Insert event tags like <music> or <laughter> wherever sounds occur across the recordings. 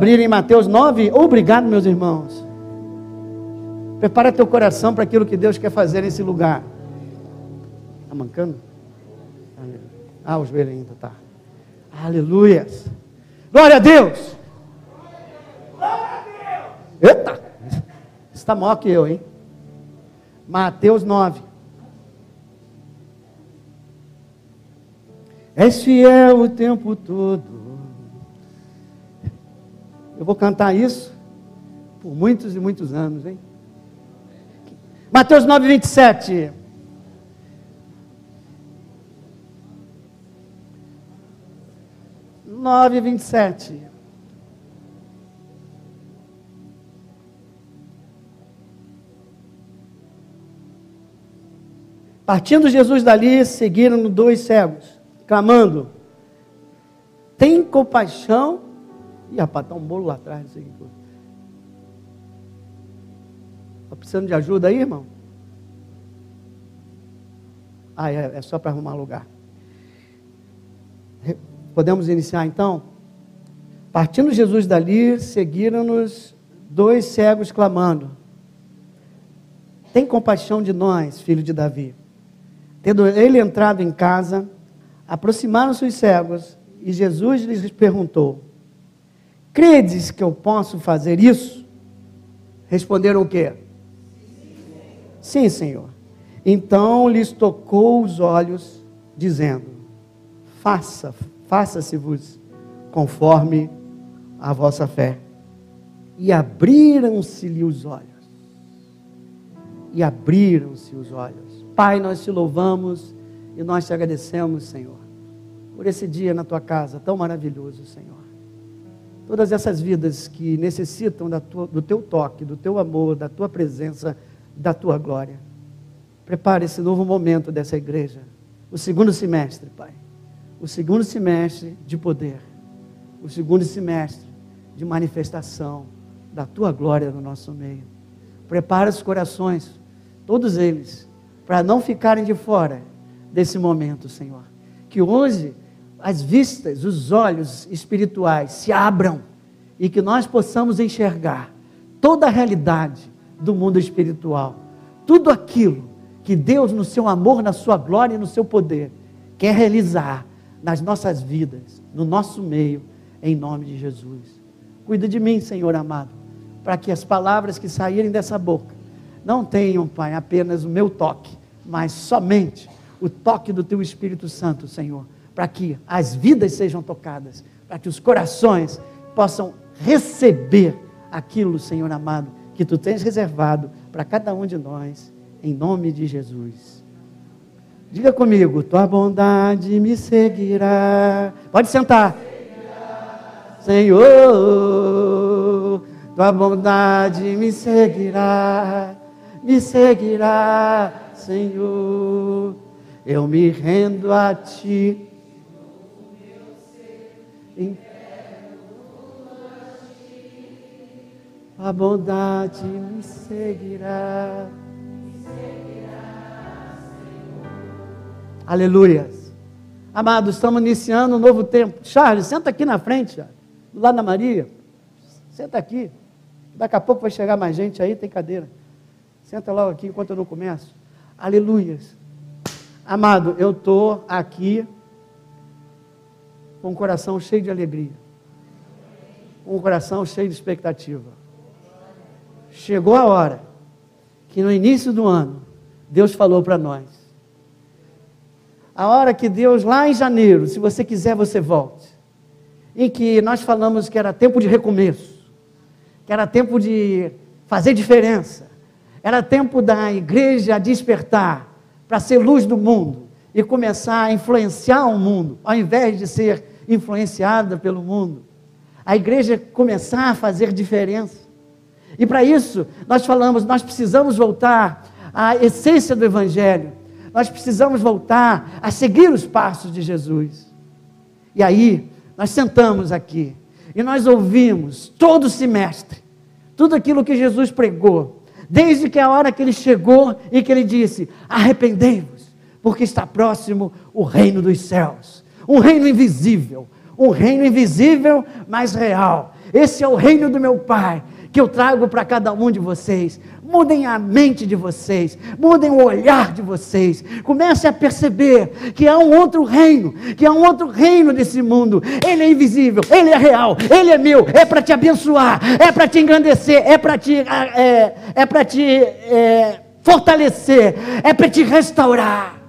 abrir em Mateus 9, obrigado, meus irmãos. Prepara teu coração para aquilo que Deus quer fazer nesse lugar. Está mancando? Ah, o joelho ainda está. Aleluias. Glória a Deus. Eita! Está maior que eu, hein? Mateus 9. És fiel o tempo todo. Eu vou cantar isso por muitos e muitos anos, hein? Mateus 9, 27. Nove, vinte e sete. Partindo Jesus dali, seguiram dois cegos, clamando: Tem compaixão. Ih, rapaz, está um bolo lá atrás, não sei o que foi. Está precisando de ajuda aí, irmão? Ah, é, é só para arrumar lugar. Podemos iniciar então? Partindo Jesus dali, seguiram-nos dois cegos clamando: Tem compaixão de nós, filho de Davi. Tendo ele entrado em casa, aproximaram-se os cegos e Jesus lhes perguntou: Credes que eu posso fazer isso? Responderam o quê? Sim, Senhor. Então lhes tocou os olhos, dizendo: Faça, faça-se-vos conforme a vossa fé. E abriram-se-lhe os olhos. E abriram-se os olhos. Pai, nós te louvamos e nós te agradecemos, Senhor, por esse dia na tua casa tão maravilhoso, Senhor. Todas essas vidas que necessitam tua, do teu toque, do teu amor, da tua presença, da tua glória. Prepare esse novo momento dessa igreja, o segundo semestre, Pai. O segundo semestre de poder, o segundo semestre de manifestação da tua glória no nosso meio. Prepara os corações, todos eles para não ficarem de fora desse momento, Senhor. Que hoje as vistas, os olhos espirituais se abram e que nós possamos enxergar toda a realidade do mundo espiritual, tudo aquilo que Deus, no seu amor, na sua glória e no seu poder, quer realizar nas nossas vidas, no nosso meio, em nome de Jesus. Cuida de mim, Senhor amado, para que as palavras que saírem dessa boca não tenham, Pai, apenas o meu toque, mas somente o toque do teu Espírito Santo, Senhor, para que as vidas sejam tocadas, para que os corações possam receber aquilo, Senhor amado, que tu tens reservado para cada um de nós, em nome de Jesus. Diga comigo, tua bondade me seguirá. Pode sentar. Senhor, tua bondade me seguirá, me seguirá Senhor, eu me rendo a Ti. A bondade me seguirá. Aleluias. Amados, estamos iniciando um novo tempo. Charles, senta aqui na frente, Charles, do lado da Maria. Senta aqui. Daqui a pouco vai chegar mais gente aí, tem cadeira. Senta logo aqui enquanto eu não começo. Aleluias. Amado, eu estou aqui com o coração cheio de alegria, com o coração cheio de expectativa. Chegou a hora que no início do ano, Deus falou para nós. A hora que Deus, lá em janeiro, se você quiser, você volte. Em que nós falamos que era tempo de recomeço, que era tempo de fazer diferença, era tempo da igreja despertar para ser luz do mundo e começar a influenciar o mundo, ao invés de ser influenciada pelo mundo. A igreja começar a fazer diferença. E para isso, nós falamos, nós precisamos voltar à essência do Evangelho. Nós precisamos voltar a seguir os passos de Jesus. E aí, nós sentamos aqui e nós ouvimos todo o semestre, tudo aquilo que Jesus pregou desde que a hora que ele chegou e que ele disse: Arrependei-vos, porque está próximo o reino dos céus, um reino invisível, um reino invisível, mas real, Esse é o reino do meu Pai que eu trago para cada um de vocês. Mudem a mente de vocês, mudem o olhar de vocês. Comece a perceber que há um outro reino, que há um outro reino desse mundo. Ele é invisível, ele é real, ele é meu, é para te abençoar, é para te engrandecer, é para te, é, é te é, fortalecer, é para te restaurar.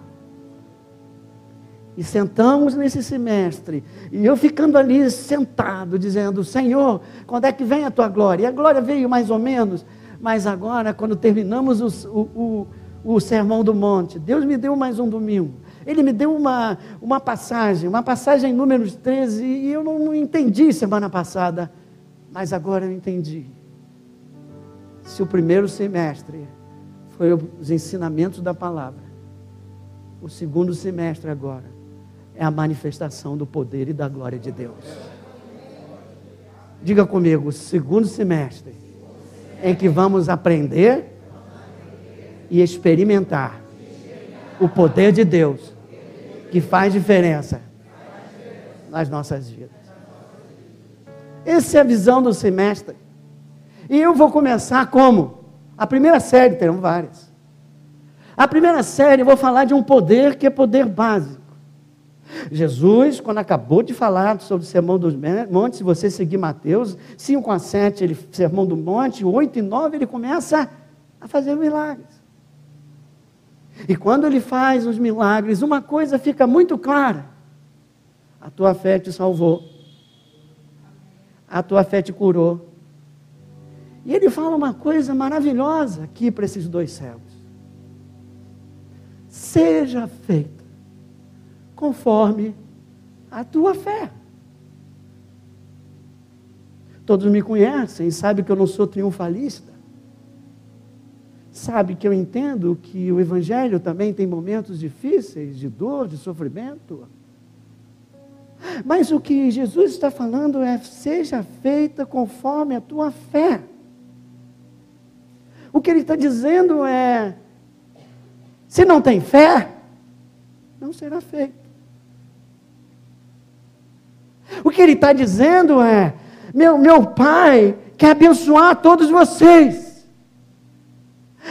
E sentamos nesse semestre, e eu ficando ali sentado, dizendo: Senhor, quando é que vem a tua glória? E a glória veio mais ou menos, mas agora, quando terminamos o, o, o, o Sermão do Monte, Deus me deu mais um domingo. Ele me deu uma, uma passagem, uma passagem em Números 13, e eu não entendi semana passada, mas agora eu entendi. Se o primeiro semestre foi os ensinamentos da palavra, o segundo semestre agora é a manifestação do poder e da glória de Deus. Diga comigo, segundo semestre, em que vamos aprender e experimentar o poder de Deus que faz diferença nas nossas vidas. Essa é a visão do semestre. E eu vou começar como? A primeira série, terão várias. A primeira série eu vou falar de um poder que é poder básico. Jesus, quando acabou de falar sobre o Sermão dos Montes, se você seguir Mateus 5 a 7, ele, Sermão do Monte, 8 e 9, ele começa a fazer milagres. E quando ele faz os milagres, uma coisa fica muito clara: a tua fé te salvou, a tua fé te curou. E ele fala uma coisa maravilhosa aqui para esses dois cegos: seja feito conforme a tua fé. Todos me conhecem, sabem que eu não sou triunfalista. Sabe que eu entendo que o Evangelho também tem momentos difíceis, de dor, de sofrimento. Mas o que Jesus está falando é: seja feita conforme a tua fé. O que ele está dizendo é: se não tem fé, não será feito. O que ele está dizendo é: meu, meu pai quer abençoar todos vocês,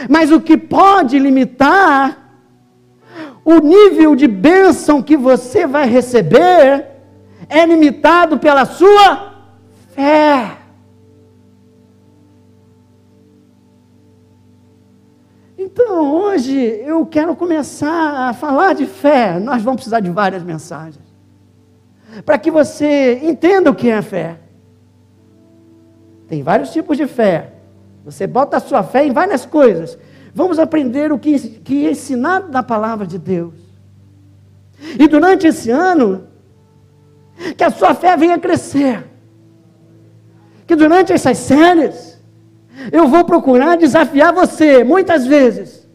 mas o que pode limitar o nível de bênção que você vai receber é limitado pela sua fé. Então, hoje eu quero começar a falar de fé. Nós vamos precisar de várias mensagens para que você entenda o que é fé. Tem vários tipos de fé. Você bota a sua fé em várias coisas. Vamos aprender o que, que é ensinado na palavra de Deus. E durante esse ano, que a sua fé venha crescer. Que durante essas séries, eu vou procurar desafiar você, muitas vezes,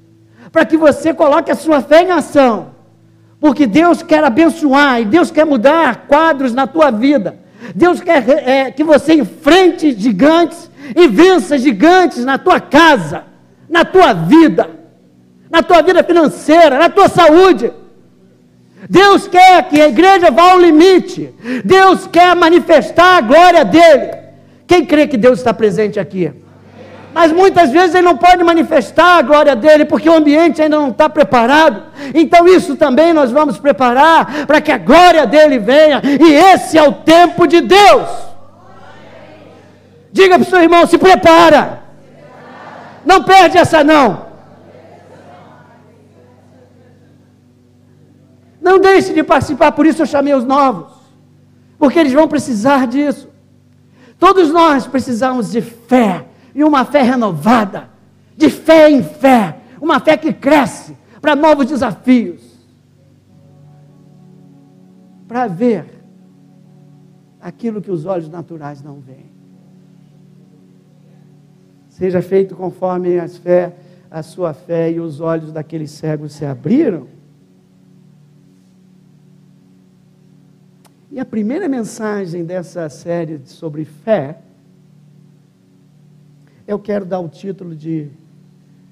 para que você coloque a sua fé em ação porque Deus quer abençoar e Deus quer mudar quadros na tua vida. Deus quer é, que você enfrente gigantes e vença gigantes na tua casa, na tua vida, na tua vida financeira, na tua saúde. Deus quer que a igreja vá ao limite. Deus quer manifestar a glória dele. Quem crê que Deus está presente aqui? Mas muitas vezes ele não pode manifestar a glória dele, porque o ambiente ainda não está preparado. Então, isso também nós vamos preparar para que a glória dele venha, e esse é o tempo de Deus. Diga para o seu irmão: se prepara, não perde essa não. Não deixe de participar, por isso eu chamei os novos, porque eles vão precisar disso. Todos nós precisamos de fé e uma fé renovada, de fé em fé, uma fé que cresce para novos desafios, para ver aquilo que os olhos naturais não veem. Seja feito conforme as fé, a sua fé e os olhos daqueles cegos se abriram. E a primeira mensagem dessa série sobre fé eu quero dar o título de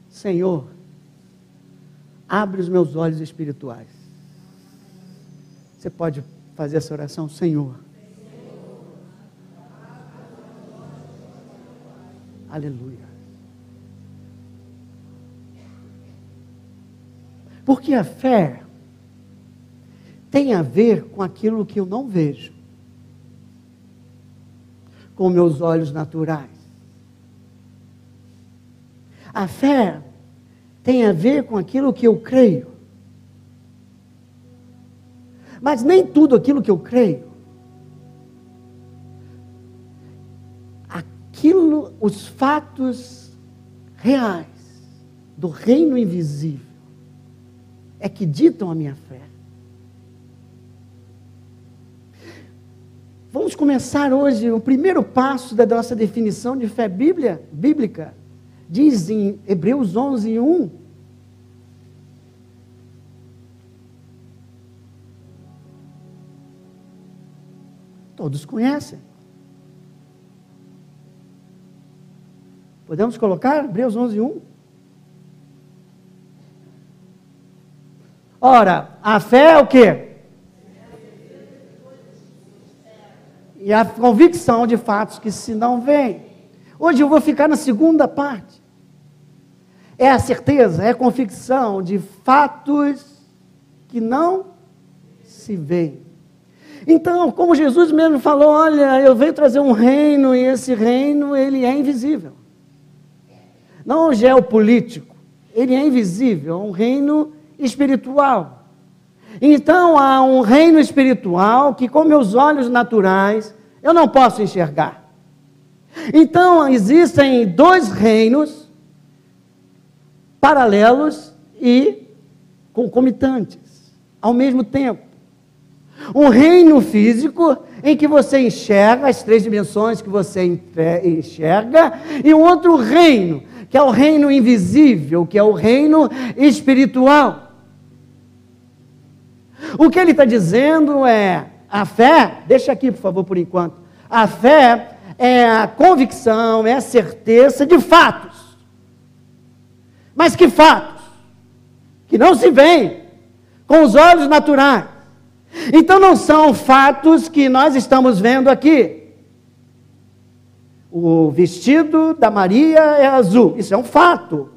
Senhor, abre os meus olhos espirituais. Você pode fazer essa oração, Senhor. Aleluia. Porque a fé tem a ver com aquilo que eu não vejo, com meus olhos naturais. A fé tem a ver com aquilo que eu creio. Mas nem tudo aquilo que eu creio, aquilo, os fatos reais do reino invisível, é que ditam a minha fé. Vamos começar hoje o primeiro passo da nossa definição de fé bíblia, bíblica. Diz em Hebreus 11, 1. Todos conhecem. Podemos colocar Hebreus 11, 1? Ora, a fé é o quê? E a convicção de fatos que se não veem. Hoje eu vou ficar na segunda parte. É a certeza, é a convicção de fatos que não se veem. Então, como Jesus mesmo falou, olha, eu venho trazer um reino e esse reino ele é invisível. Não geopolítico, ele é invisível, é um reino espiritual. Então há um reino espiritual que, com meus olhos naturais, eu não posso enxergar. Então existem dois reinos paralelos e concomitantes, ao mesmo tempo. Um reino físico em que você enxerga as três dimensões que você enxerga, e um outro reino, que é o reino invisível, que é o reino espiritual. O que ele está dizendo é: a fé, deixa aqui por favor por enquanto, a fé é a convicção, é a certeza de fatos. Mas que fatos? Que não se veem com os olhos naturais. Então não são fatos que nós estamos vendo aqui. O vestido da Maria é azul, isso é um fato.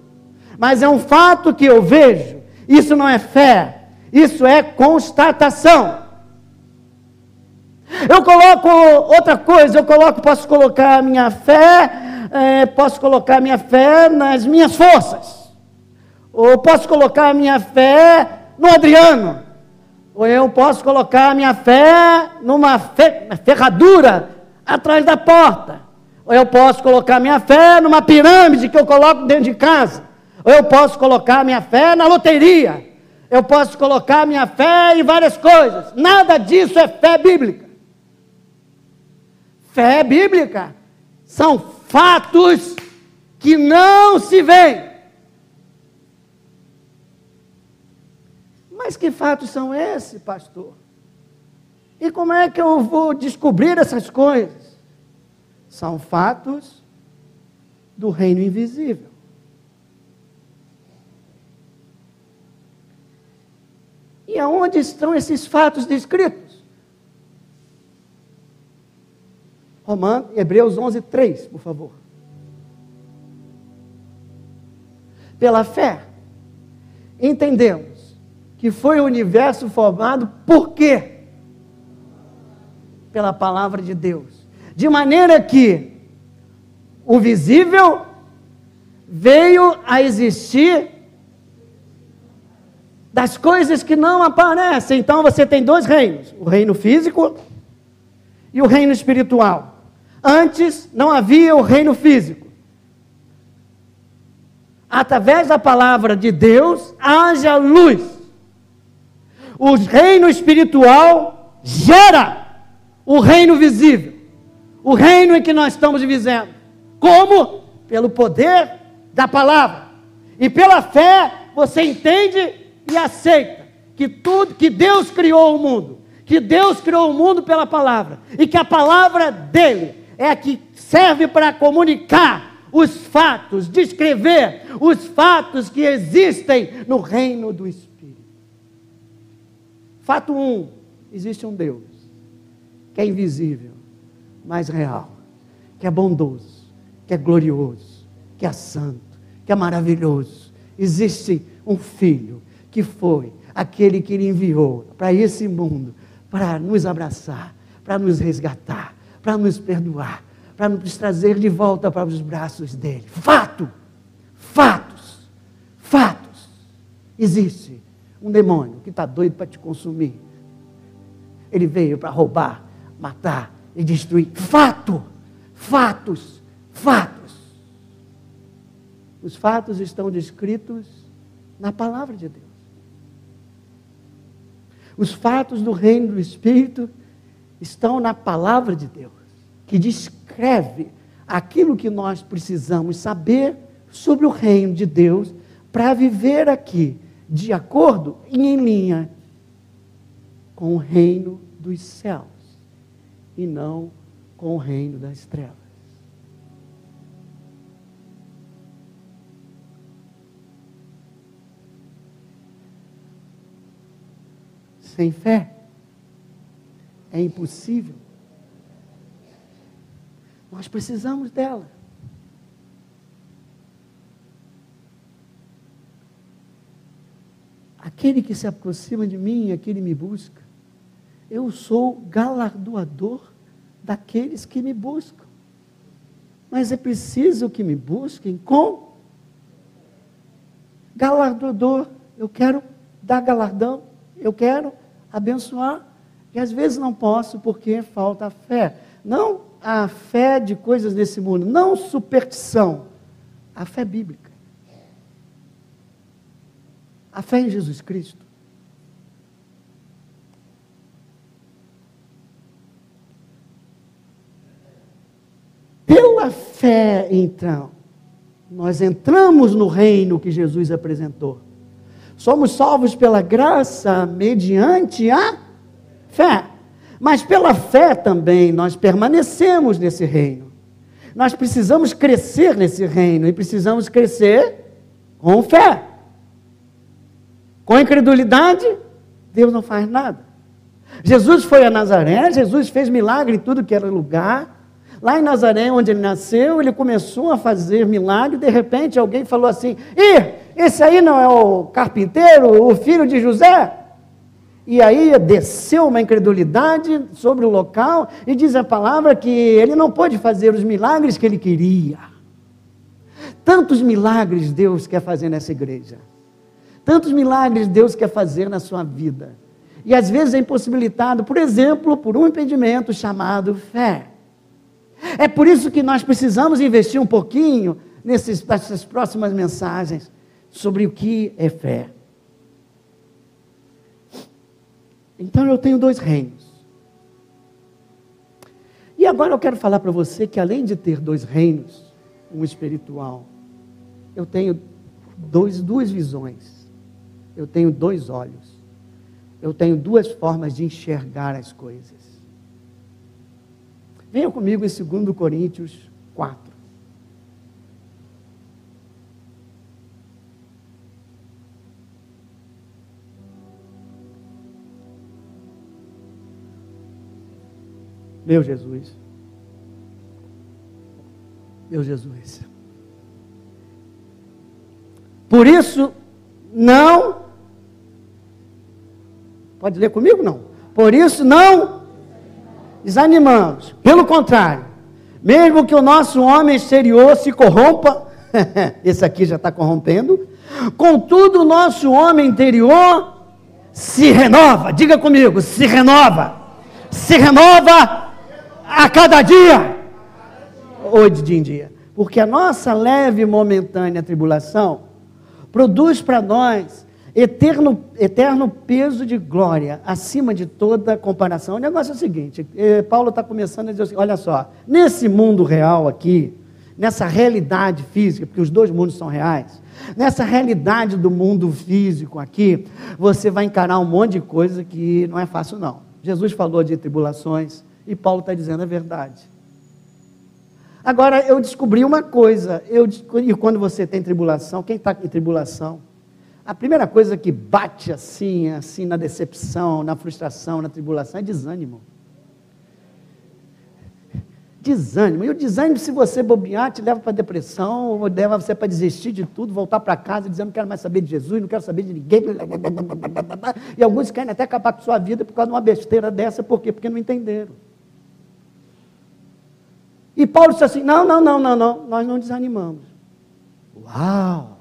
Mas é um fato que eu vejo. Isso não é fé, isso é constatação. Eu coloco outra coisa, eu coloco, posso colocar a minha fé, é, posso colocar a minha fé nas minhas forças. Ou posso colocar a minha fé no Adriano. Ou eu posso colocar a minha fé numa ferradura atrás da porta. Ou eu posso colocar a minha fé numa pirâmide que eu coloco dentro de casa. Ou eu posso colocar a minha fé na loteria. Eu posso colocar minha fé em várias coisas. Nada disso é fé bíblica. Fé bíblica são fatos que não se veem. Mas que fatos são esses, pastor? E como é que eu vou descobrir essas coisas? São fatos do reino invisível. E aonde estão esses fatos descritos? Romanos, Hebreus 11, 3, por favor. Pela fé, entendemos que foi o universo formado por quê? Pela palavra de Deus. De maneira que o visível veio a existir das coisas que não aparecem. Então você tem dois reinos: o reino físico e o reino espiritual. Antes não havia o reino físico. Através da palavra de Deus, haja luz. O reino espiritual gera o reino visível. O reino em que nós estamos vivendo. Como? Pelo poder da palavra. E pela fé, você entende e aceita que tudo que Deus criou o mundo, que Deus criou o mundo pela palavra e que a palavra dele é que serve para comunicar os fatos, descrever os fatos que existem no reino do Espírito. Fato 1: um, existe um Deus que é invisível, mas real, que é bondoso, que é glorioso, que é santo, que é maravilhoso. Existe um filho que foi aquele que ele enviou para esse mundo para nos abraçar, para nos resgatar, para nos perdoar, para nos trazer de volta para os braços dele. Fato! Fatos! Fatos! Existe um demônio que está doido para te consumir. Ele veio para roubar, matar e destruir. Fato! Fatos! Fatos! Os fatos estão descritos na palavra de Deus. Os fatos do reino do Espírito estão na palavra de Deus, que descreve aquilo que nós precisamos saber sobre o reino de Deus para viver aqui de acordo e em linha com o reino dos céus e não com o reino das trevas. Sem fé é impossível. Nós precisamos dela. Aquele que se aproxima de mim, aquele me busca. Eu sou galardoador daqueles que me buscam. Mas é preciso que me busquem com galardoador. Eu quero dar galardão, eu quero abençoar. E às vezes não posso porque falta fé. Não a fé de coisas desse mundo, não superstição, a fé bíblica. A fé em Jesus Cristo. Pela fé, então, nós entramos no reino que Jesus apresentou. Somos salvos pela graça mediante a fé. Mas pela fé também nós permanecemos nesse reino. Nós precisamos crescer nesse reino e precisamos crescer com fé. Com incredulidade, Deus não faz nada. Jesus foi a Nazaré, Jesus fez milagre em tudo que era lugar. Lá em Nazaré, onde ele nasceu, ele começou a fazer milagre. De repente, alguém falou assim: Ih, esse aí não é o carpinteiro, o filho de José? E aí desceu uma incredulidade sobre o local, e diz a palavra que ele não pôde fazer os milagres que ele queria. Tantos milagres Deus quer fazer nessa igreja. Tantos milagres Deus quer fazer na sua vida. E às vezes é impossibilitado, por exemplo, por um impedimento chamado fé. É por isso que nós precisamos investir um pouquinho nessas próximas mensagens sobre o que é fé. Então eu tenho dois reinos. E agora eu quero falar para você que além de ter dois reinos, um espiritual, eu tenho dois, duas visões. Eu tenho dois olhos. Eu tenho duas formas de enxergar as coisas. Venha comigo em 2 Coríntios 4. Meu Jesus. Meu Jesus. Por isso, não. Pode ler comigo? Não. Por isso, não desanimamos. Pelo contrário, mesmo que o nosso homem exterior se corrompa, <laughs> esse aqui já está corrompendo, contudo, o nosso homem interior se renova. Diga comigo, se renova. Se renova a cada dia, ou de dia em dia. Porque a nossa leve e momentânea tribulação produz para nós eterno, eterno peso de glória, acima de toda comparação. O negócio é o seguinte: eh, Paulo está começando a dizer assim: olha só, nesse mundo real aqui, nessa realidade física, porque os dois mundos são reais, nessa realidade do mundo físico aqui, você vai encarar um monte de coisa que não é fácil, não. Jesus falou de tribulações, e Paulo está dizendo a verdade. Agora, eu descobri uma coisa, eu, e quando você tem tribulação, quem está em tribulação, a primeira coisa que bate assim, assim, na decepção, na frustração, na tribulação, é desânimo. desânimo. E o desânimo, se você bobear, te leva para depressão, ou leva você para desistir de tudo, voltar para casa dizendo não quero mais saber de Jesus, não quero saber de ninguém. E alguns querem até acabar com sua vida por causa de uma besteira dessa, por quê? Porque não entenderam. E Paulo disse assim: não, não, não, não, não, nós não desanimamos. Uau!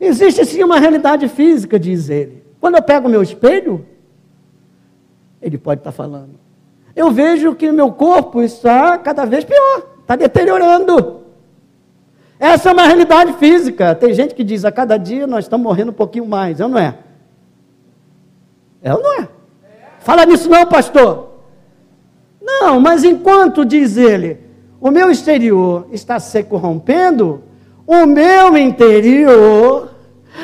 Existe sim uma realidade física, diz ele. Quando eu pego o meu espelho, ele pode estar falando. Eu vejo que meu corpo está cada vez pior, está deteriorando. Essa é uma realidade física. Tem gente que diz, a cada dia nós estamos morrendo um pouquinho mais. É ou não é? É ou não é? Fala nisso não, pastor. Não, mas enquanto, diz ele, o meu exterior está se corrompendo, o meu interior,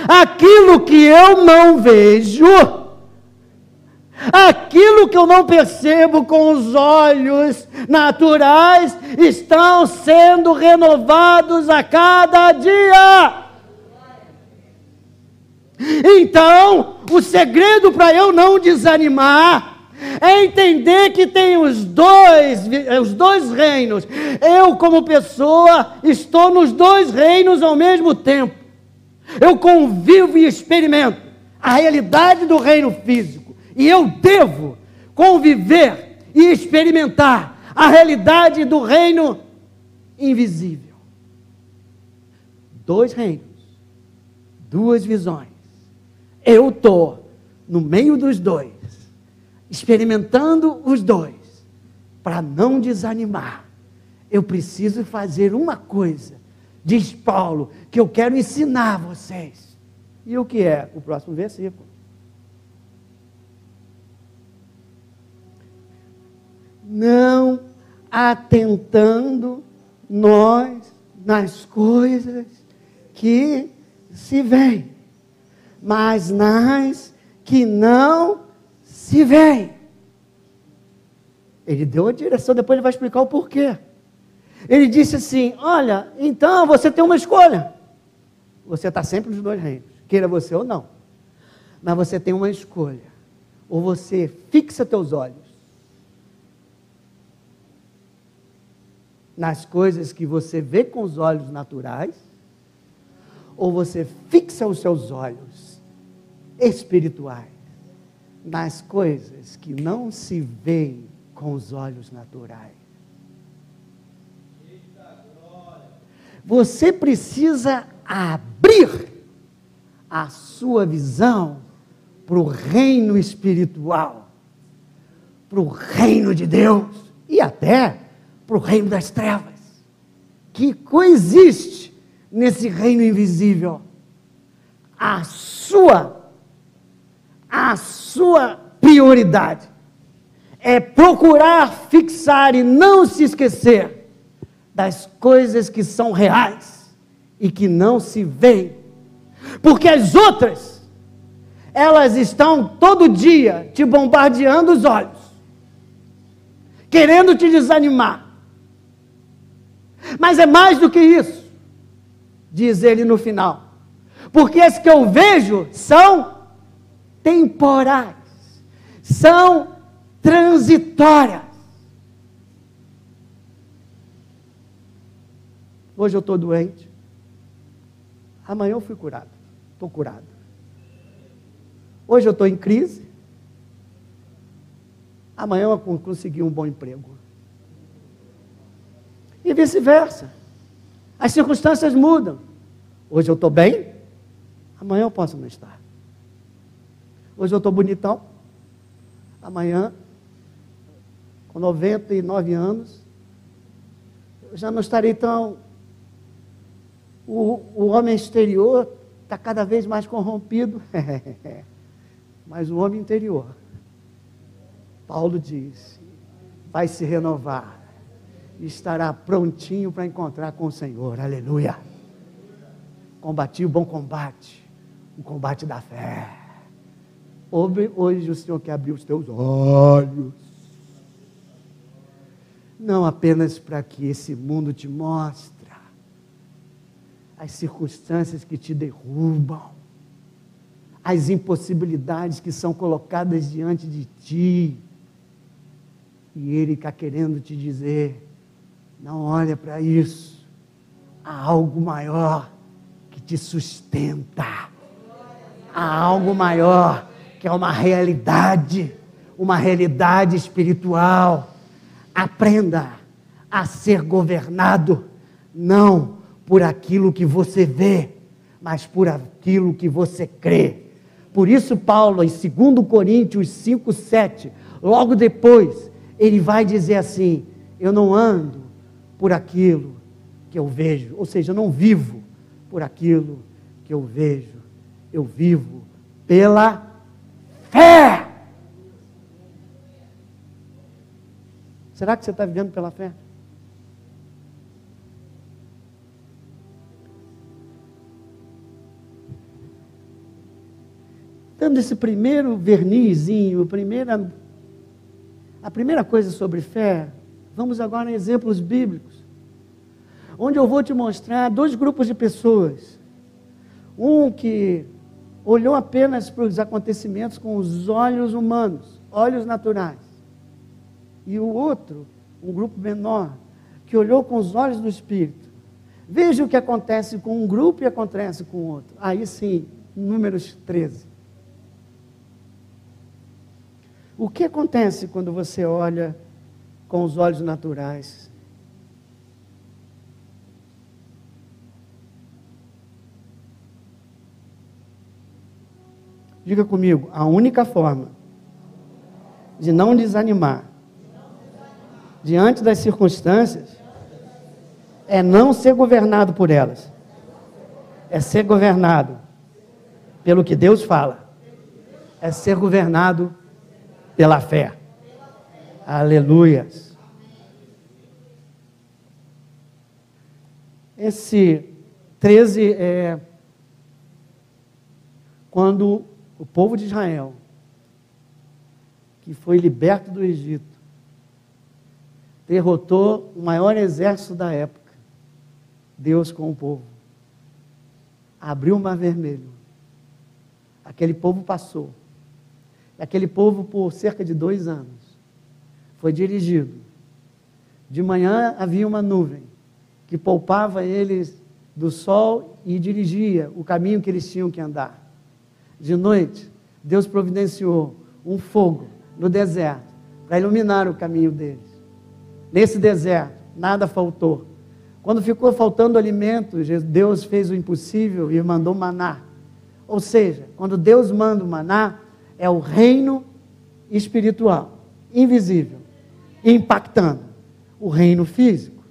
aquilo que eu não vejo, aquilo que eu não percebo com os olhos naturais, estão sendo renovados a cada dia. Então, o segredo para eu não desanimar é entender que tem os dois, os dois reinos. Eu, como pessoa, estou nos dois reinos ao mesmo tempo. Eu convivo e experimento a realidade do reino físico. E eu devo conviver e experimentar a realidade do reino invisível. Dois reinos, duas visões. Eu estou no meio dos dois experimentando os dois, para não desanimar, eu preciso fazer uma coisa, diz Paulo, que eu quero ensinar vocês. E o que é? O próximo versículo. Não atentando nós nas coisas que se veem, mas nas que não se vem. Ele deu a direção, depois ele vai explicar o porquê. Ele disse assim: Olha, então você tem uma escolha. Você está sempre nos dois reinos, queira você ou não. Mas você tem uma escolha. Ou você fixa teus olhos nas coisas que você vê com os olhos naturais, ou você fixa os seus olhos espirituais nas coisas que não se veem com os olhos naturais. Você precisa abrir a sua visão para o reino espiritual, para o reino de Deus e até para o reino das trevas, que coexiste nesse reino invisível. A sua a sua prioridade é procurar fixar e não se esquecer das coisas que são reais e que não se veem. Porque as outras, elas estão todo dia te bombardeando os olhos, querendo te desanimar. Mas é mais do que isso, diz ele no final. Porque as que eu vejo são temporais, são transitórias. Hoje eu estou doente, amanhã eu fui curado, estou curado. Hoje eu estou em crise, amanhã eu consegui um bom emprego. E vice-versa. As circunstâncias mudam. Hoje eu estou bem, amanhã eu posso não estar. Hoje eu estou bonitão. Amanhã, com 99 anos, eu já não estarei tão. O, o homem exterior está cada vez mais corrompido. <laughs> Mas o homem interior, Paulo diz, vai se renovar e estará prontinho para encontrar com o Senhor. Aleluia. Combati o bom combate, o combate da fé. Hoje o Senhor quer abrir os teus olhos. Não apenas para que esse mundo te mostre as circunstâncias que te derrubam, as impossibilidades que são colocadas diante de ti. E ele está querendo te dizer: não olha para isso. Há algo maior que te sustenta. Há algo maior que é uma realidade, uma realidade espiritual. Aprenda a ser governado não por aquilo que você vê, mas por aquilo que você crê. Por isso, Paulo, em 2 Coríntios 5, 7, logo depois, ele vai dizer assim: Eu não ando por aquilo que eu vejo, ou seja, eu não vivo por aquilo que eu vejo, eu vivo pela fé. Será que você está vivendo pela fé? dando esse primeiro vernizinho, a primeira, a primeira coisa sobre fé, vamos agora em exemplos bíblicos, onde eu vou te mostrar dois grupos de pessoas. Um que olhou apenas para os acontecimentos com os olhos humanos, olhos naturais. E o outro, um grupo menor, que olhou com os olhos do Espírito. Veja o que acontece com um grupo e acontece com o outro. Aí sim, números 13. O que acontece quando você olha com os olhos naturais? Diga comigo, a única forma de não desanimar diante das circunstâncias é não ser governado por elas, é ser governado pelo que Deus fala, é ser governado pela fé. Aleluias. Esse 13 é quando o povo de Israel, que foi liberto do Egito, derrotou o maior exército da época, Deus com o povo. Abriu o mar vermelho. Aquele povo passou aquele povo por cerca de dois anos. Foi dirigido. De manhã havia uma nuvem que poupava eles do sol e dirigia o caminho que eles tinham que andar. De noite, Deus providenciou um fogo no deserto para iluminar o caminho deles. Nesse deserto, nada faltou. Quando ficou faltando alimento, Deus fez o impossível e mandou maná. Ou seja, quando Deus manda o maná, é o reino espiritual, invisível, impactando o reino físico.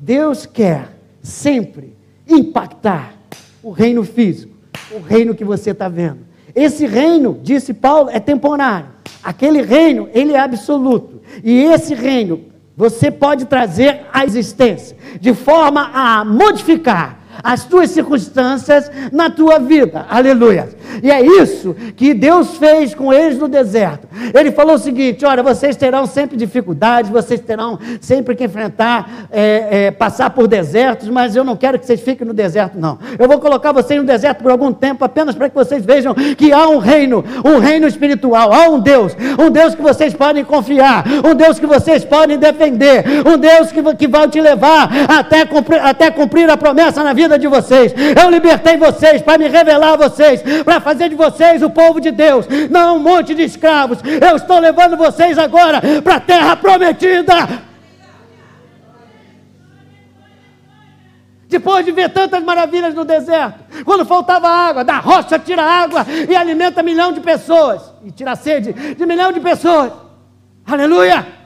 Deus quer sempre impactar o reino físico, o reino que você está vendo. Esse reino, disse Paulo, é temporário. Aquele reino, ele é absoluto. E esse reino, você pode trazer à existência, de forma a modificar as tuas circunstâncias na tua vida. Aleluia. E é isso que Deus fez com eles no deserto. Ele falou o seguinte: olha, vocês terão sempre dificuldades, vocês terão sempre que enfrentar, é, é, passar por desertos, mas eu não quero que vocês fiquem no deserto, não. Eu vou colocar vocês no deserto por algum tempo, apenas para que vocês vejam que há um reino, um reino espiritual, há um Deus, um Deus que vocês podem confiar, um Deus que vocês podem defender, um Deus que, que vai te levar até cumprir, até cumprir a promessa na vida de vocês. Eu libertei vocês para me revelar a vocês, para fazer de vocês o povo de Deus, não um monte de escravos. Eu estou levando vocês agora para a terra prometida. Depois de ver tantas maravilhas no deserto, quando faltava água, da rocha tira água e alimenta milhão de pessoas, e tira sede de milhão de pessoas. Aleluia!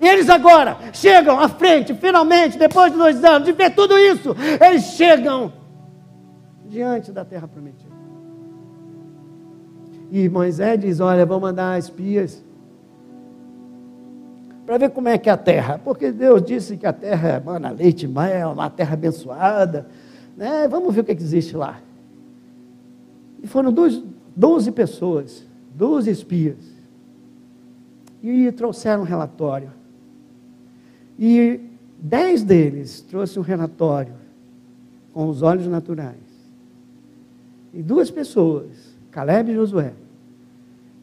E eles agora chegam à frente, finalmente, depois de dois anos, de ver tudo isso, eles chegam diante da terra prometida. E Moisés diz: Olha, vou mandar espias para ver como é que é a terra, porque Deus disse que a terra é mana, leite, mel, uma terra abençoada. Né? Vamos ver o que, é que existe lá. E foram dois, 12 pessoas, 12 espias, e trouxeram um relatório. E dez deles trouxeram um relatório com os olhos naturais. E duas pessoas, Caleb e Josué,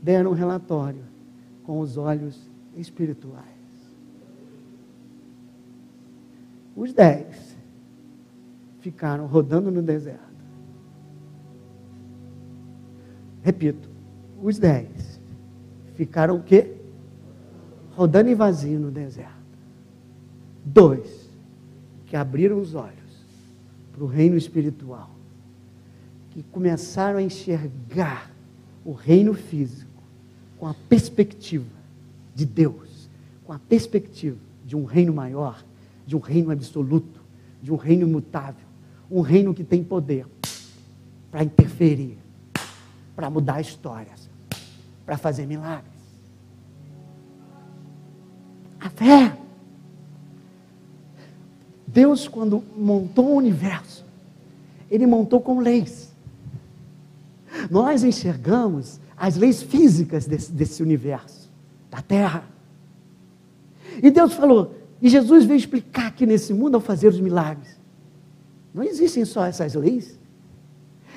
deram um relatório com os olhos espirituais. Os dez ficaram rodando no deserto. Repito, os dez ficaram o quê? Rodando em vazio no deserto. Dois que abriram os olhos para o reino espiritual, que começaram a enxergar o reino físico com a perspectiva de Deus, com a perspectiva de um reino maior, de um reino absoluto, de um reino imutável, um reino que tem poder para interferir, para mudar histórias, para fazer milagres. A fé. Deus, quando montou o universo, ele montou com leis. Nós enxergamos as leis físicas desse, desse universo, da terra. E Deus falou, e Jesus veio explicar aqui nesse mundo ao fazer os milagres. Não existem só essas leis.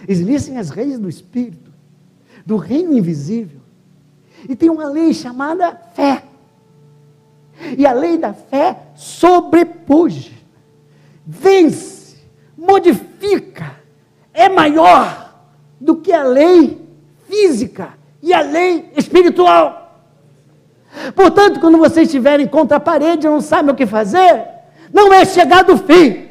Existem as leis do Espírito, do reino invisível. E tem uma lei chamada fé. E a lei da fé sobrepuja, vence, modifica, é maior do que a lei física e a lei espiritual. Portanto, quando vocês estiverem contra a parede e não sabem o que fazer, não é chegar do fim.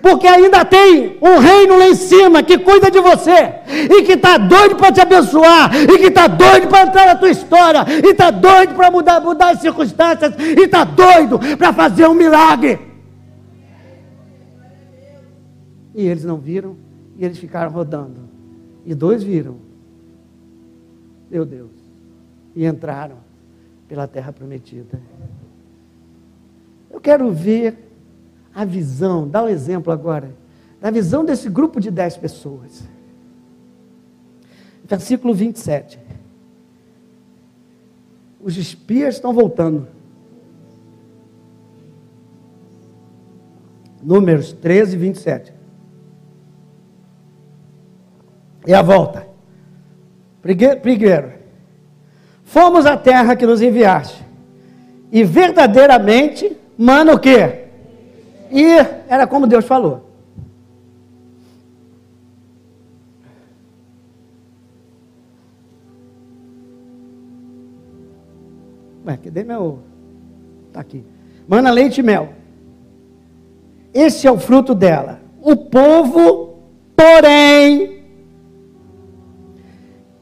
Porque ainda tem um reino lá em cima que cuida de você, e que está doido para te abençoar, e que está doido para entrar na tua história, e está doido para mudar, mudar as circunstâncias, e está doido para fazer um milagre. E eles não viram, e eles ficaram rodando. E dois viram. Meu Deus. E entraram pela terra prometida. Eu quero ver a visão, dá o um exemplo agora, da visão desse grupo de dez pessoas. Versículo 27. Os espias estão voltando. Números 13, 27. E a volta. Primeiro, fomos à terra que nos enviaste, e verdadeiramente, mano o quê? E era como Deus falou. Ué, cadê meu. Está aqui. Mana leite e mel. Esse é o fruto dela. O povo, porém,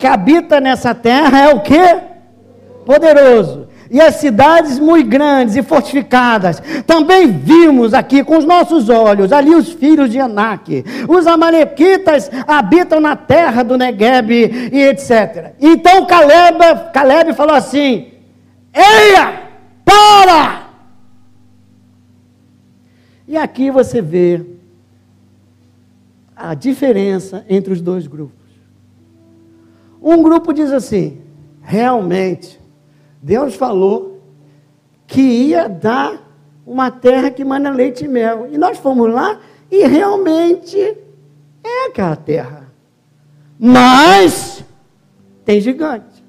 que habita nessa terra é o que? Poderoso. E as cidades muito grandes e fortificadas. Também vimos aqui com os nossos olhos, ali os filhos de Anak. Os amalequitas habitam na terra do Negueb e etc. Então Caleb, Caleb falou assim: Eia, para! E aqui você vê a diferença entre os dois grupos. Um grupo diz assim: realmente, Deus falou que ia dar uma terra que manda leite e mel. E nós fomos lá e realmente é aquela terra. Mas tem gigante.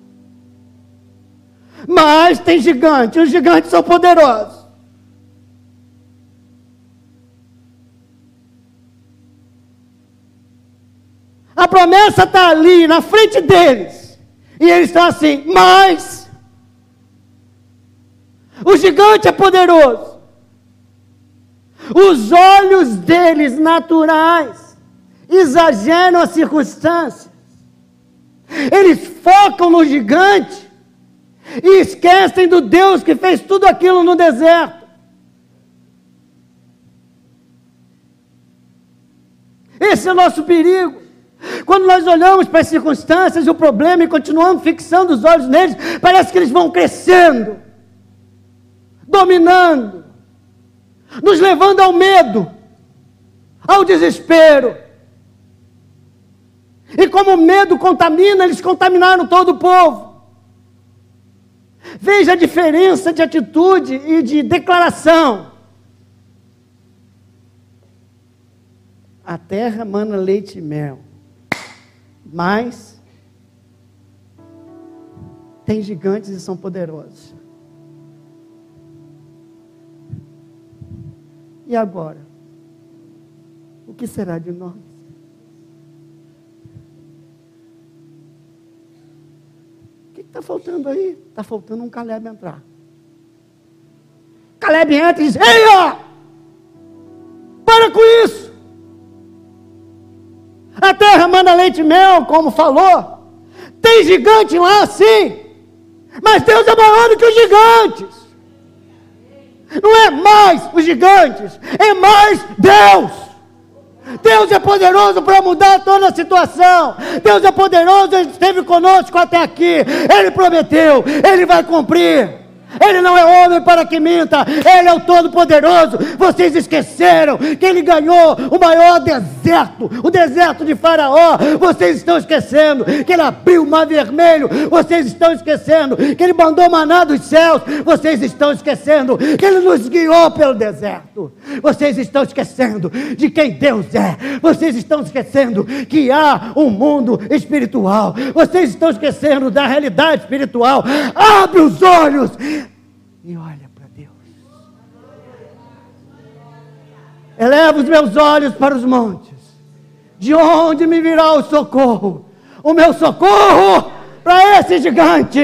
Mas tem gigante. Os gigantes são poderosos. A promessa está ali na frente deles. E eles estão assim, mas o gigante é poderoso. Os olhos deles naturais exageram as circunstâncias. Eles focam no gigante e esquecem do Deus que fez tudo aquilo no deserto. Esse é o nosso perigo. Quando nós olhamos para as circunstâncias e o problema e continuamos fixando os olhos neles, parece que eles vão crescendo, dominando, nos levando ao medo, ao desespero. E como o medo contamina, eles contaminaram todo o povo. Veja a diferença de atitude e de declaração. A terra mana leite e mel. Mas tem gigantes e são poderosos. E agora? O que será de nós? O que está faltando aí? Está faltando um Caleb entrar. Caleb entra e diz: Ei, ó! Para com isso! A terra manda leite e mel, como falou. Tem gigante lá, sim. Mas Deus é maior do que os gigantes. Não é mais os gigantes, é mais Deus. Deus é poderoso para mudar toda a situação. Deus é poderoso, Ele esteve conosco até aqui. Ele prometeu, Ele vai cumprir. Ele não é homem para que minta, Ele é o Todo-Poderoso. Vocês esqueceram que Ele ganhou o maior deserto, o deserto de Faraó. Vocês estão esquecendo que Ele abriu o mar vermelho. Vocês estão esquecendo que Ele mandou maná dos céus. Vocês estão esquecendo que Ele nos guiou pelo deserto. Vocês estão esquecendo de quem Deus é. Vocês estão esquecendo que há um mundo espiritual. Vocês estão esquecendo da realidade espiritual. Abre os olhos e olha para Deus. Eleva os meus olhos para os montes. De onde me virá o socorro? O meu socorro para esse gigante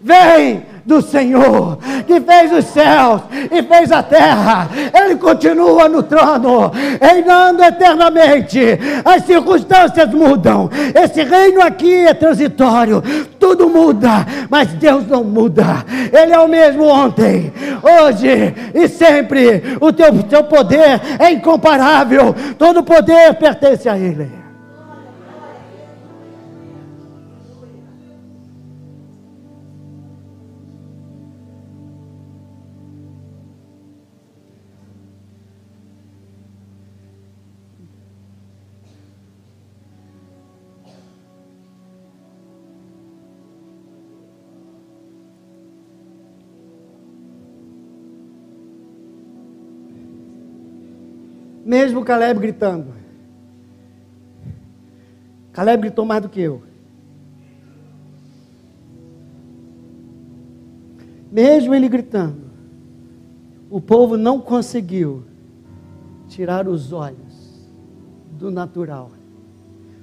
vem do Senhor, que fez os céus e fez a terra. Ele continua no trono, reinando eternamente. As circunstâncias mudam. Esse reino aqui é transitório. Tudo muda, mas Deus não muda. Ele é o mesmo ontem, hoje e sempre. O teu, teu poder é incomparável. Todo poder pertence a Ele. Mesmo Caleb gritando. Caleb gritou mais do que eu. Mesmo ele gritando, o povo não conseguiu tirar os olhos do natural,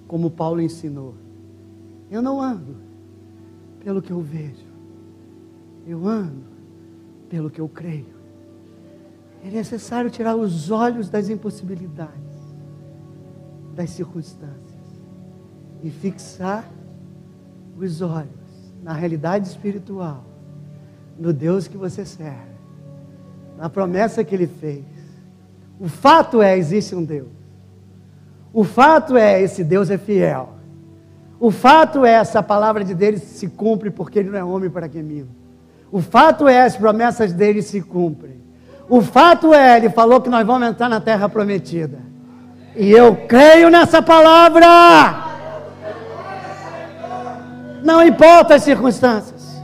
como Paulo ensinou. Eu não ando pelo que eu vejo, eu ando pelo que eu creio. É necessário tirar os olhos das impossibilidades, das circunstâncias, e fixar os olhos na realidade espiritual, no Deus que você serve, na promessa que Ele fez. O fato é: existe um Deus. O fato é: esse Deus é fiel. O fato é: essa palavra de Deus se cumpre porque Ele não é homem para que minta. O fato é: as promessas dele se cumprem. O fato é, ele falou que nós vamos entrar na terra prometida. E eu creio nessa palavra. Não importa as circunstâncias.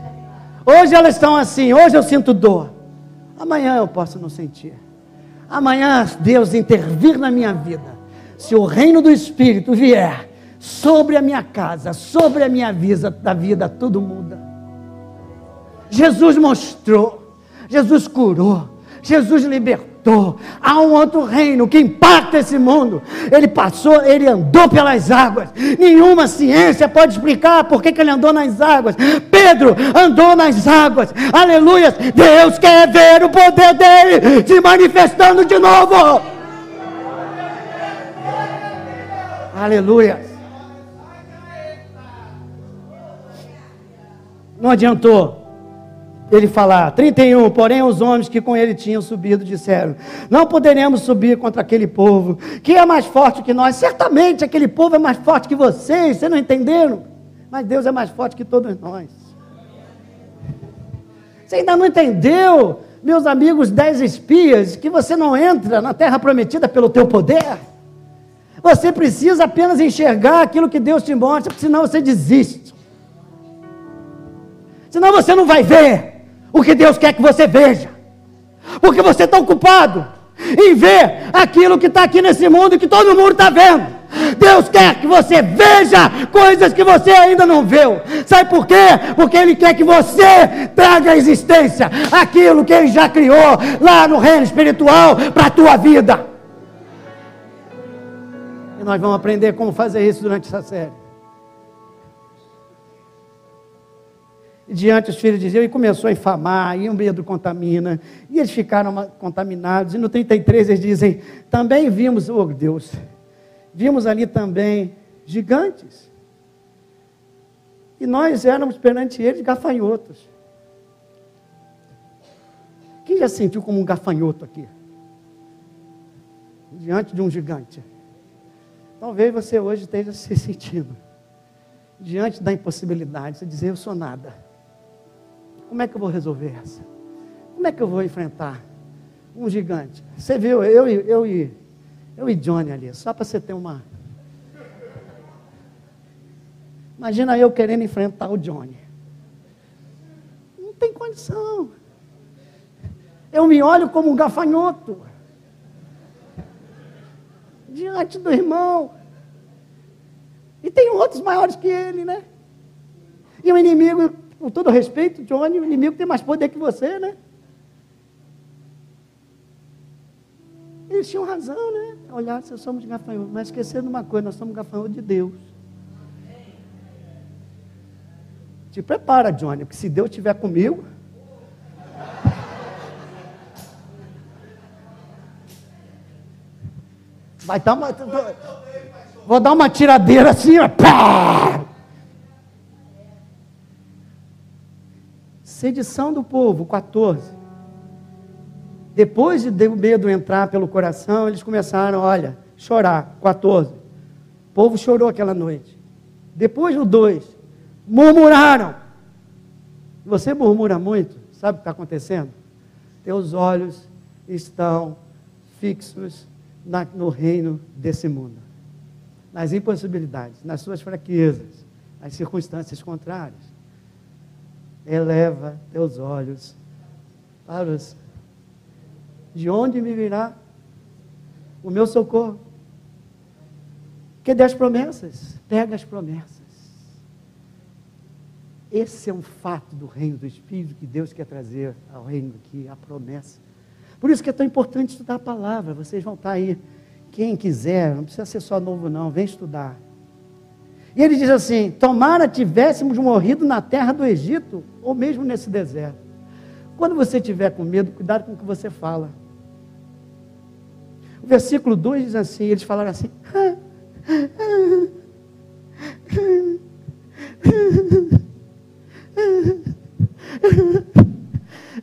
Hoje elas estão assim, hoje eu sinto dor. Amanhã eu posso não sentir. Amanhã Deus intervir na minha vida. Se o reino do Espírito vier sobre a minha casa, sobre a minha vida, da vida, tudo muda. Jesus mostrou, Jesus curou, Jesus libertou. Há um outro reino que impacta esse mundo. Ele passou, ele andou pelas águas. Nenhuma ciência pode explicar por que, que ele andou nas águas. Pedro andou nas águas. Aleluia. Deus quer ver o poder dele se manifestando de novo. Aleluia. Não adiantou ele falar. 31. Porém, os homens que com ele tinham subido disseram: Não poderemos subir contra aquele povo, que é mais forte que nós. Certamente aquele povo é mais forte que vocês, vocês não entenderam? Mas Deus é mais forte que todos nós. Você ainda não entendeu, meus amigos, dez espias, que você não entra na terra prometida pelo teu poder? Você precisa apenas enxergar aquilo que Deus te mostra, senão você desiste. Senão você não vai ver o que Deus quer que você veja. Porque você está ocupado em ver aquilo que está aqui nesse mundo e que todo mundo está vendo. Deus quer que você veja coisas que você ainda não viu. Sabe por quê? Porque Ele quer que você traga à existência aquilo que Ele já criou lá no reino espiritual para a tua vida. E nós vamos aprender como fazer isso durante essa série. Diante os filhos diziam, e começou a infamar, e o medo contamina, e eles ficaram contaminados. E no 33 eles dizem: também vimos, oh Deus, vimos ali também gigantes. E nós éramos perante eles gafanhotos. Quem já sentiu como um gafanhoto aqui? Diante de um gigante. Talvez você hoje esteja se sentindo. Diante da impossibilidade, você dizer, eu sou nada. Como é que eu vou resolver essa? Como é que eu vou enfrentar um gigante? Você viu, eu, eu, eu, eu, eu e Johnny ali, só para você ter uma. Imagina eu querendo enfrentar o Johnny. Não tem condição. Eu me olho como um gafanhoto. Diante do irmão. E tem outros maiores que ele, né? E o inimigo, com todo respeito, Johnny, o inimigo tem mais poder que você, né? Eles tinham razão, né? Olhar se somos gafanhotos. Mas esquecendo uma coisa, nós somos gafanhotos de Deus. Te prepara, Johnny, porque se Deus estiver comigo, Vai dar uma. Vou dar uma tiradeira assim, ó. Pá! Sedição do povo, 14. Depois de o medo entrar pelo coração, eles começaram, olha, chorar. 14. O povo chorou aquela noite. Depois do 2, murmuraram. Você murmura muito, sabe o que está acontecendo? Teus olhos estão fixos na, no reino desse mundo, nas impossibilidades, nas suas fraquezas, nas circunstâncias contrárias. Eleva teus olhos para os. De onde me virá o meu socorro? Que dê as promessas, pega as promessas. Esse é um fato do reino do Espírito que Deus quer trazer ao reino aqui, a promessa. Por isso que é tão importante estudar a palavra. Vocês vão estar aí. Quem quiser, não precisa ser só novo, não, vem estudar. E ele diz assim: Tomara tivéssemos morrido na terra do Egito, ou mesmo nesse deserto. Quando você tiver com medo, cuidado com o que você fala. O versículo 2 diz assim: eles falaram assim.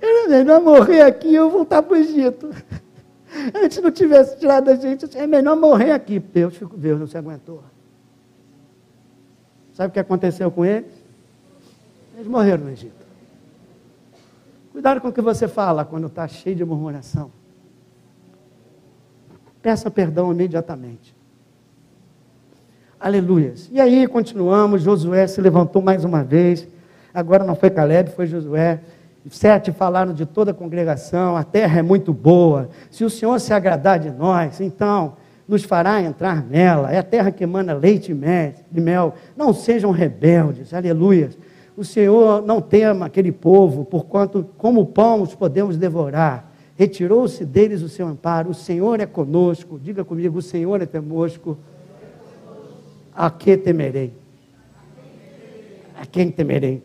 Era melhor morrer aqui eu voltar para o Egito. Antes não tivesse tirado a gente, é melhor morrer aqui. Deus, Deus não se aguentou. Sabe o que aconteceu com eles? Eles morreram no Egito. Cuidado com o que você fala quando está cheio de murmuração. Peça perdão imediatamente. Aleluias. E aí continuamos. Josué se levantou mais uma vez. Agora não foi Caleb, foi Josué. Sete falaram de toda a congregação, a terra é muito boa. Se o Senhor se agradar de nós, então nos fará entrar nela. É a terra que emana leite e mel. Não sejam rebeldes, aleluia. O Senhor não tema aquele povo, porquanto, como pão, os podemos devorar. Retirou-se deles o seu amparo. O Senhor é conosco. Diga comigo: o Senhor é conosco. A que temerei? A quem temerei?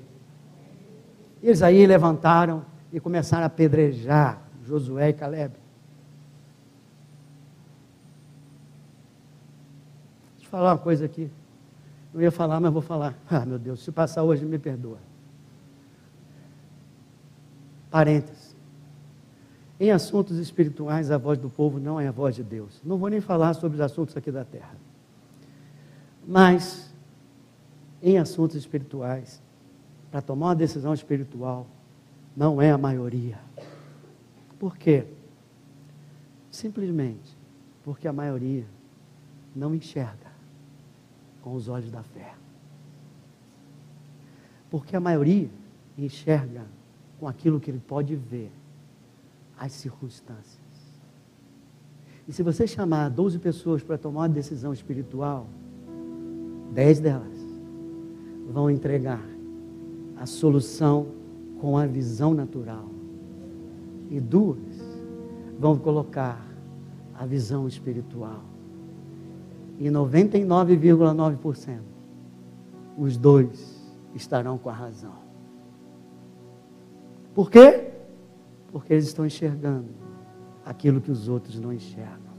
Eles aí levantaram e começaram a apedrejar Josué e Caleb. Deixa eu falar uma coisa aqui. Não ia falar, mas vou falar. <laughs> Ah, meu Deus, se passar hoje, me perdoa. Parênteses. Em assuntos espirituais, a voz do povo não é a voz de Deus. Não vou nem falar sobre os assuntos aqui da terra. Mas, em assuntos espirituais, para tomar uma decisão espiritual não é a maioria. Por quê? Simplesmente porque a maioria não enxerga com os olhos da fé. Porque a maioria enxerga com aquilo que ele pode ver, as circunstâncias. E se você chamar 12 pessoas para tomar uma decisão espiritual, 10 delas vão entregar a solução com a visão natural. E duas vão colocar a visão espiritual. E 99,9% os dois estarão com a razão. Por quê? Porque eles estão enxergando aquilo que os outros não enxergam.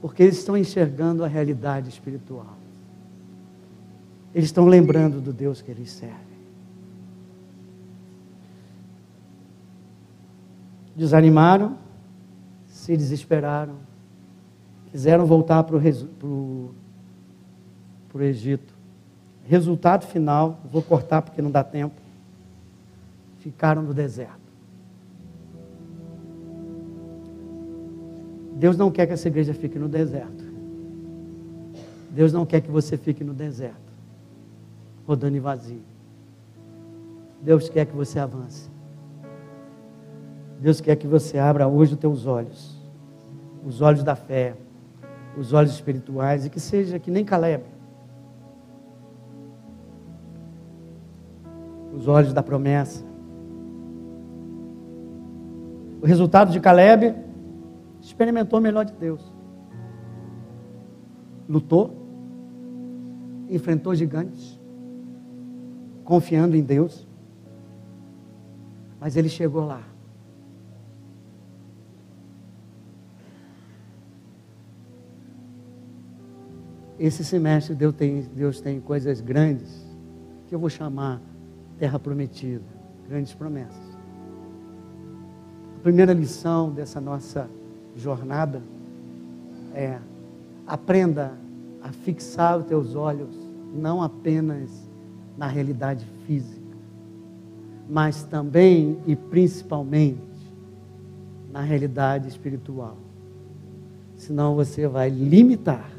Porque eles estão enxergando a realidade espiritual. Eles estão lembrando do Deus que eles servem. Desanimaram, se desesperaram, quiseram voltar para o Egito. Resultado final, vou cortar porque não dá tempo. Ficaram no deserto. Deus não quer que essa igreja fique no deserto. Deus não quer que você fique no deserto, rodando e vazio. Deus quer que você avance. Deus quer que você abra hoje os teus olhos, os olhos da fé, os olhos espirituais, e que seja que nem Caleb. Os olhos da promessa. O resultado de Caleb experimentou o melhor de Deus. Lutou, enfrentou gigantes, confiando em Deus, mas ele chegou lá. Esse semestre Deus tem, Deus tem coisas grandes que eu vou chamar terra prometida, grandes promessas. A primeira lição dessa nossa jornada é aprenda a fixar os teus olhos não apenas na realidade física, mas também e principalmente na realidade espiritual. Senão você vai limitar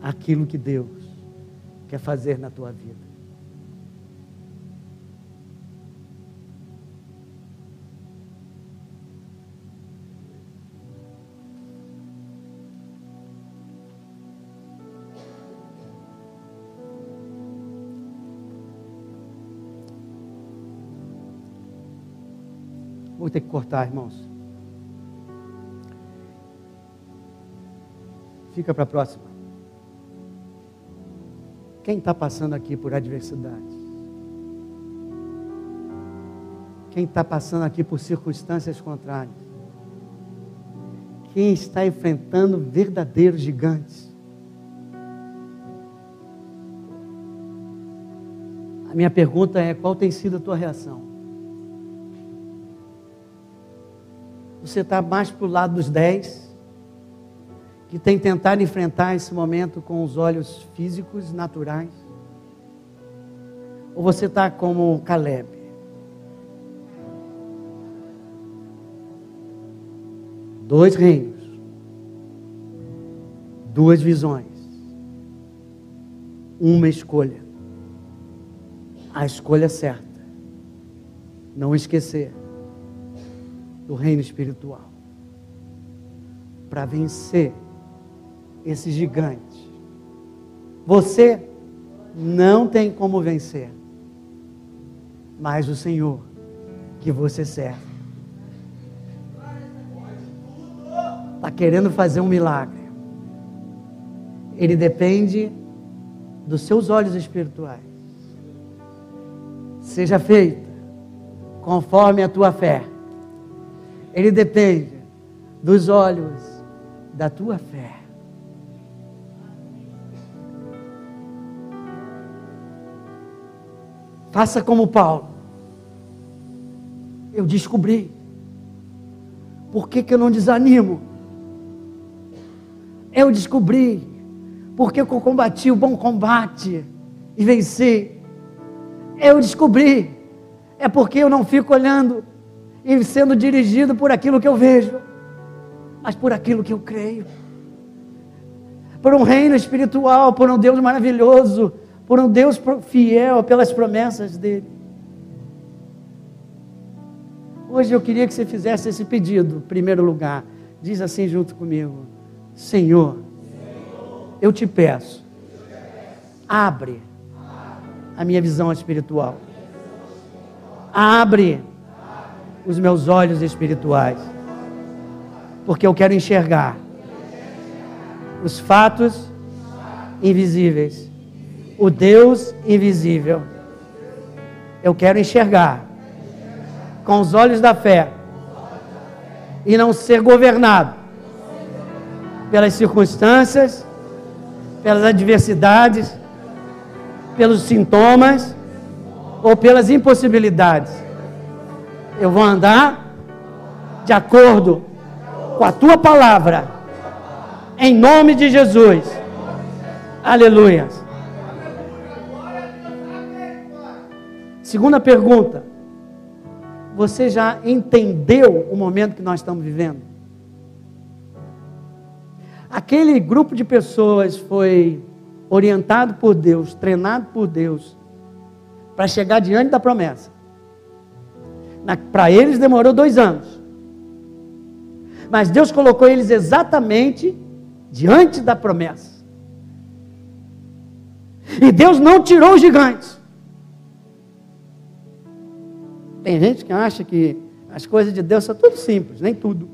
aquilo que Deus quer fazer na tua vida. Vou ter que cortar, irmãos. Fica para a próxima. Quem está passando aqui por adversidade? Quem está passando aqui por circunstâncias contrárias? Quem está enfrentando verdadeiros gigantes? A minha pergunta é: qual tem sido a tua reação? Você está mais para o lado dos dez, que tem tentado enfrentar esse momento com os olhos físicos, naturais? Ou você está como Caleb? Dois reinos, duas visões, uma escolha. A escolha certa. Não esquecer do reino espiritual para vencer esse gigante. Você não tem como vencer, mas o Senhor que você serve está querendo fazer um milagre. Ele depende dos seus olhos espirituais. Seja feita conforme a tua fé ele depende dos olhos da tua fé. Faça como Paulo. Eu descobri. Por que, que eu não desanimo? Eu descobri. Porque eu combati o bom combate e venci. Eu descobri. É porque eu não fico olhando e sendo dirigido por aquilo que eu vejo, mas por aquilo que eu creio. Por um reino espiritual, por um Deus maravilhoso, por um Deus fiel pelas promessas dele. Hoje eu queria que você fizesse esse pedido, em primeiro lugar. Diz assim junto comigo: Senhor, eu te peço, abre a minha visão espiritual. Abre os meus olhos espirituais. Porque eu quero enxergar os fatos invisíveis, o Deus invisível. Eu quero enxergar com os olhos da fé e não ser governado pelas circunstâncias, pelas adversidades, pelos sintomas ou pelas impossibilidades. Eu vou andar de acordo com a tua palavra, em nome de Jesus. Aleluia. Segunda pergunta. Você já entendeu o momento que nós estamos vivendo? Aquele grupo de pessoas foi orientado por Deus, treinado por Deus, para chegar diante da promessa. Para eles demorou dois anos. Mas Deus colocou eles exatamente diante da promessa. E Deus não tirou os gigantes. Tem gente que acha que as coisas de Deus são tudo simples, nem tudo.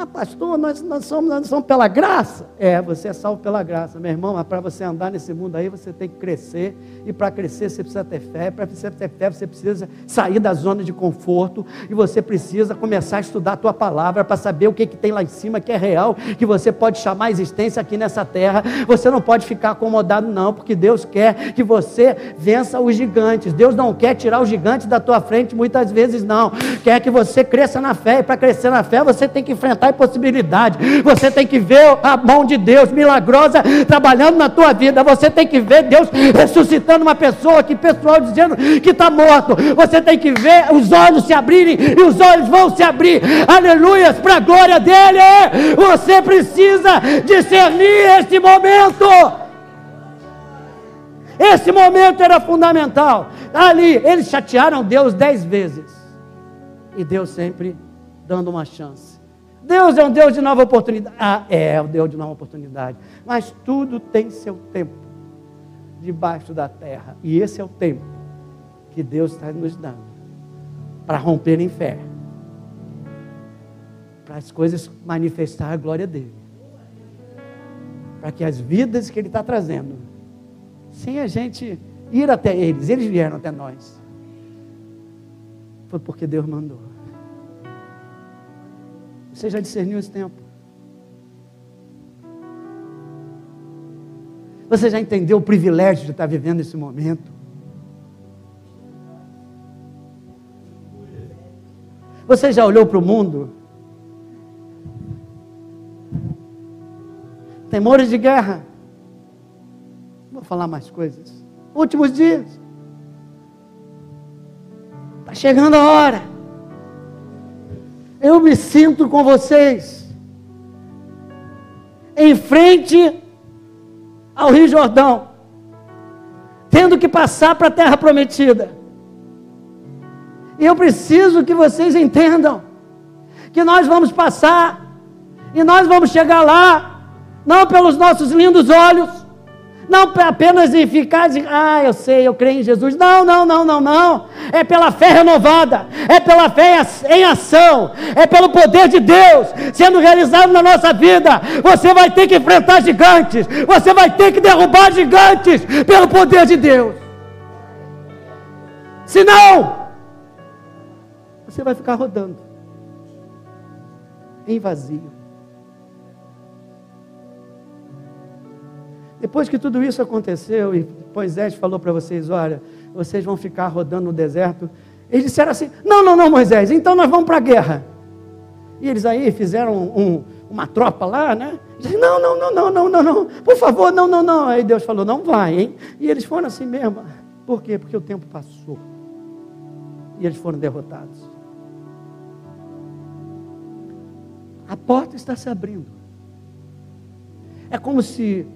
Ah, pastor, nós, nós, somos, nós somos pela graça. É, você é salvo pela graça, meu irmão, mas para você andar nesse mundo aí, você tem que crescer. E para crescer, você precisa ter fé. Para você ter fé, você precisa sair da zona de conforto. E você precisa começar a estudar a tua palavra para saber o que, que tem lá em cima que é real, que você pode chamar a existência aqui nessa terra. Você não pode ficar acomodado, não, porque Deus quer que você vença os gigantes. Deus não quer tirar os gigantes da tua frente, muitas vezes não. Quer que você cresça na fé. E para crescer na fé, você tem que enfrentar impossibilidade. Você tem que ver a mão de Deus milagrosa trabalhando na tua vida. Você tem que ver Deus ressuscitando uma pessoa que pessoal dizendo que está morto. Você tem que ver os olhos se abrirem e os olhos vão se abrir. Aleluias para a glória dele. Você precisa discernir este momento. Esse momento era fundamental. Ali, eles chatearam Deus dez vezes. E Deus sempre dando uma chance. Deus é um Deus de nova oportunidade. Ah, é, o Deus de nova oportunidade. Mas tudo tem seu tempo debaixo da terra. E esse é o tempo que Deus está nos dando para romper em fé. Para as coisas manifestar a glória dele. Para que as vidas que ele está trazendo, sem a gente ir até eles, eles vieram até nós. Foi porque Deus mandou. Você já discerniu esse tempo? Você já entendeu o privilégio de estar vivendo esse momento? Você já olhou para o mundo? Temores de guerra. Vou falar mais coisas. Últimos dias. Está chegando a hora. Eu me sinto com vocês. Em frente ao Rio Jordão. Tendo que passar para a terra prometida. E eu preciso que vocês entendam que nós vamos passar e nós vamos chegar lá, não pelos nossos lindos olhos, não apenas em ficar de, ah, eu sei, eu creio em Jesus. Não, não, não, não, não. É pela fé renovada, é pela fé em ação, é pelo poder de Deus sendo realizado na nossa vida. Você vai ter que enfrentar gigantes, você vai ter que derrubar gigantes pelo poder de Deus. Senão, você vai ficar rodando em vazio. Depois que tudo isso aconteceu e Moisés falou para vocês: olha, vocês vão ficar rodando no deserto. Eles disseram assim: não, não, não, Moisés, então nós vamos para a guerra. E eles aí fizeram um, uma tropa lá, né? Não, não, não, não, não, não, não, por favor, não, não, não. Aí Deus falou: não vai, hein? E eles foram assim mesmo. Por quê? Porque o tempo passou. E eles foram derrotados. A porta está se abrindo. É como se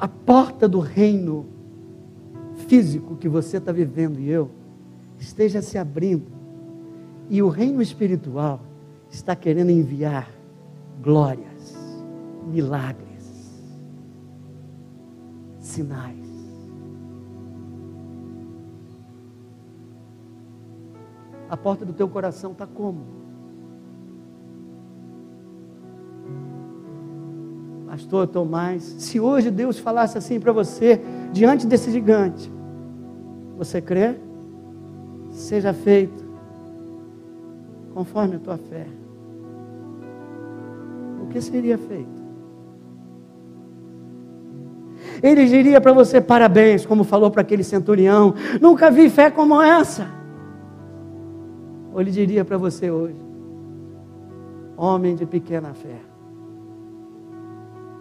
a porta do reino físico que você está vivendo e eu esteja se abrindo E o reino espiritual está querendo enviar glórias, milagres, sinais. A porta do teu coração está como? Pastor Tomás, se hoje Deus falasse assim para você, diante desse gigante, você crê? Seja feito conforme a tua fé. O que seria feito? Ele diria para você parabéns, como falou para aquele centurião: nunca vi fé como essa. Ou ele diria para você hoje: Homem de pequena fé,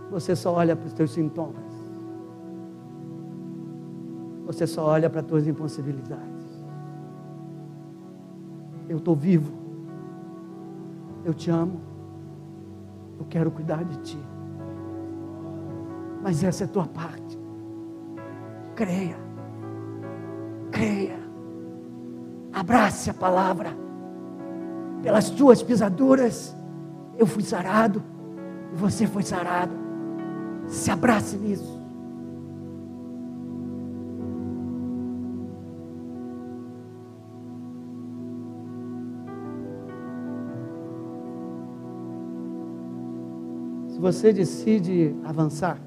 você só olha para os teus sintomas, você só olha para as tuas impossibilidades. Eu estou vivo, eu te amo, eu quero cuidar de ti, mas essa é a tua parte. Creia, creia. Abrace a palavra. Pelas tuas pisaduras eu fui sarado e você foi sarado. Se abrace nisso. Se você decide avançar,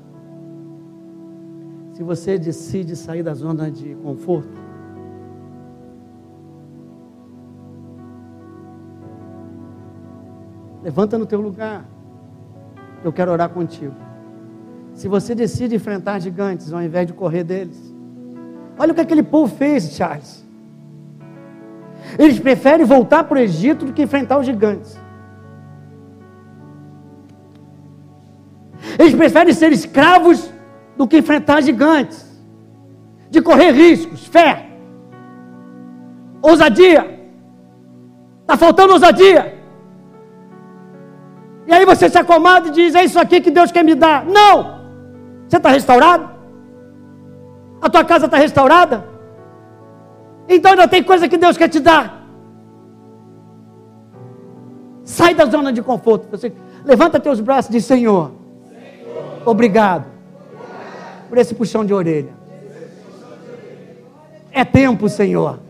se você decide sair da zona de conforto, Levanta no teu lugar. Eu quero orar contigo. Se você decide enfrentar gigantes ao invés de correr deles. Olha o que aquele povo fez, Charles. Eles preferem voltar para o Egito do que enfrentar os gigantes. Eles preferem ser escravos do que enfrentar gigantes. De correr riscos, fé, ousadia. Está faltando ousadia. E aí você se acomoda e diz: É isso aqui que Deus quer me dar. Não! Você está restaurado? A tua casa está restaurada? Então ainda tem coisa que Deus quer te dar. Sai da zona de conforto. Você levanta teus braços e diz: Senhor, Senhor obrigado, por esse puxão de orelha. É tempo, Senhor.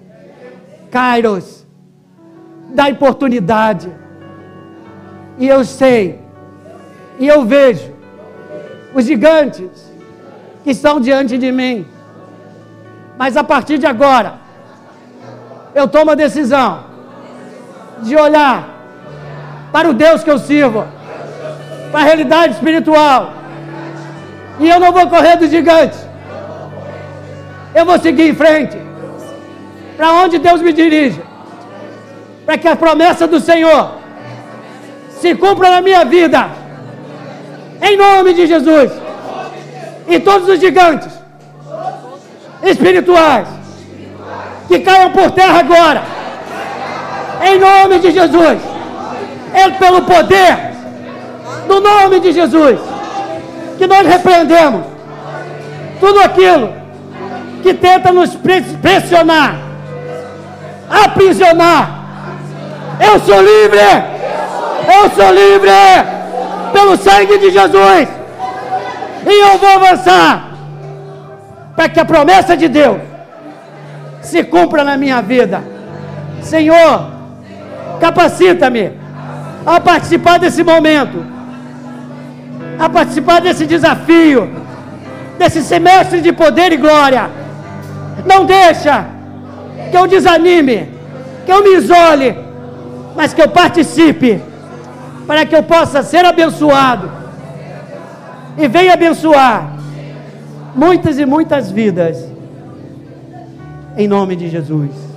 Kairos, dá oportunidade e eu sei, e eu vejo os gigantes que estão diante de mim. Mas a partir de agora, eu tomo a decisão de olhar para o Deus que eu sirvo, para a realidade espiritual. E eu não vou correr dos gigantes. Eu vou seguir em frente. Para onde Deus me dirige. Para que a promessa do Senhor se cumpra na minha vida. Em nome de Jesus. E todos os gigantes espirituais que caiam por terra agora. Em nome de Jesus. É pelo poder do nome de Jesus que nós repreendemos tudo aquilo que tenta nos pressionar, aprisionar. Eu sou livre. Eu sou livre pelo sangue de Jesus. E eu vou avançar para que a promessa de Deus se cumpra na minha vida. Senhor, capacita-me a participar desse momento, a participar desse desafio, desse semestre de poder e glória. Não deixa que eu desanime, que eu me isole, mas que eu participe para que eu possa ser abençoado e venha abençoar muitas e muitas vidas, em nome de Jesus.